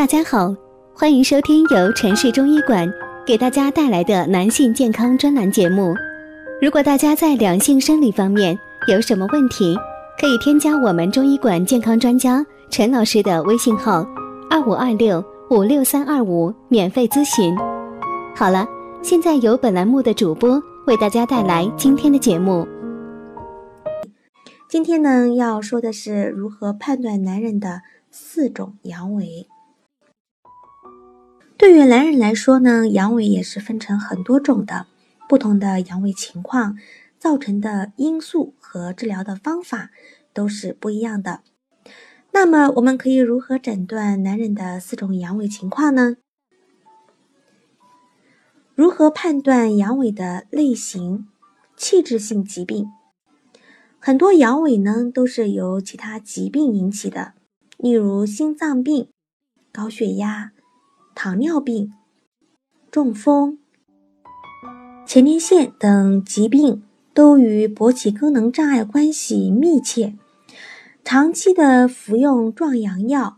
大家好，欢迎收听由城市中医馆给大家带来的男性健康专栏节目。如果大家在两性生理方面有什么问题，可以添加我们中医馆健康专家陈老师的微信号：二五二六五六三二五，免费咨询。好了，现在由本栏目的主播为大家带来今天的节目。今天呢，要说的是如何判断男人的四种阳痿。对于男人来说呢，阳痿也是分成很多种的，不同的阳痿情况造成的因素和治疗的方法都是不一样的。那么，我们可以如何诊断男人的四种阳痿情况呢？如何判断阳痿的类型？器质性疾病。很多阳痿呢都是由其他疾病引起的，例如心脏病、高血压、糖尿病、中风、前列腺等疾病都与勃起功能障碍关系密切。长期的服用壮阳药、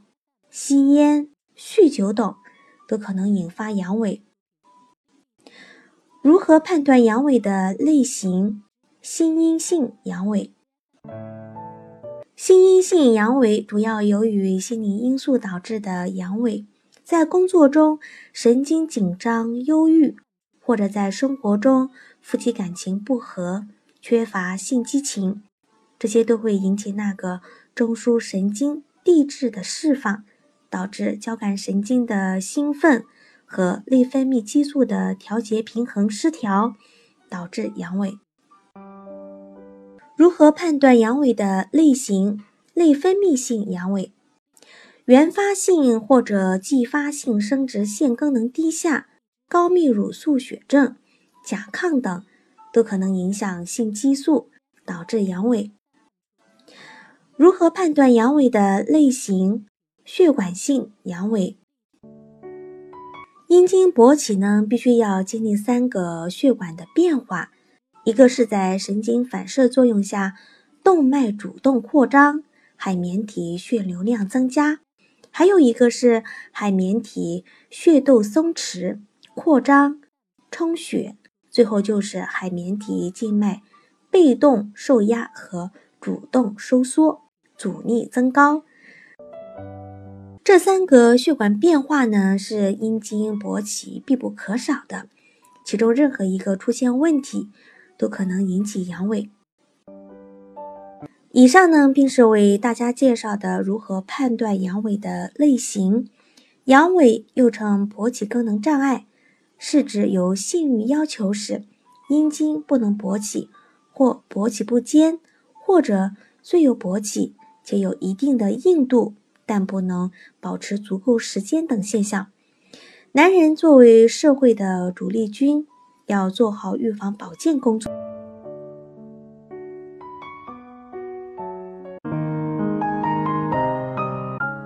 吸烟、酗酒等都可能引发阳痿。如何判断阳痿的类型？心因性阳痿，心因性阳痿主要由于心理因素导致的阳痿，在工作中神经紧张、忧郁，或者在生活中夫妻感情不和、缺乏性激情，这些都会引起那个中枢神经递质的释放，导致交感神经的兴奋和内分泌激素的调节平衡失调，导致阳痿。如何判断阳痿的类型？内分泌性阳痿、原发性或者继发性生殖腺功能低下、高泌乳素血症、甲亢等，都可能影响性激素，导致阳痿。如何判断阳痿的类型？血管性阳痿，阴茎勃起呢，必须要经历三个血管的变化。一个是在神经反射作用下，动脉主动扩张，海绵体血流量增加；还有一个是海绵体血窦松弛、扩张、充血；最后就是海绵体静脉被动受压和主动收缩，阻力增高。这三个血管变化呢，是阴茎勃起必不可少的，其中任何一个出现问题。都可能引起阳痿。以上呢，便是为大家介绍的如何判断阳痿的类型。阳痿又称勃起功能障碍，是指有性欲要求时，阴茎不能勃起，或勃起不坚，或者虽有勃起且有一定的硬度，但不能保持足够时间等现象。男人作为社会的主力军。要做好预防保健工作。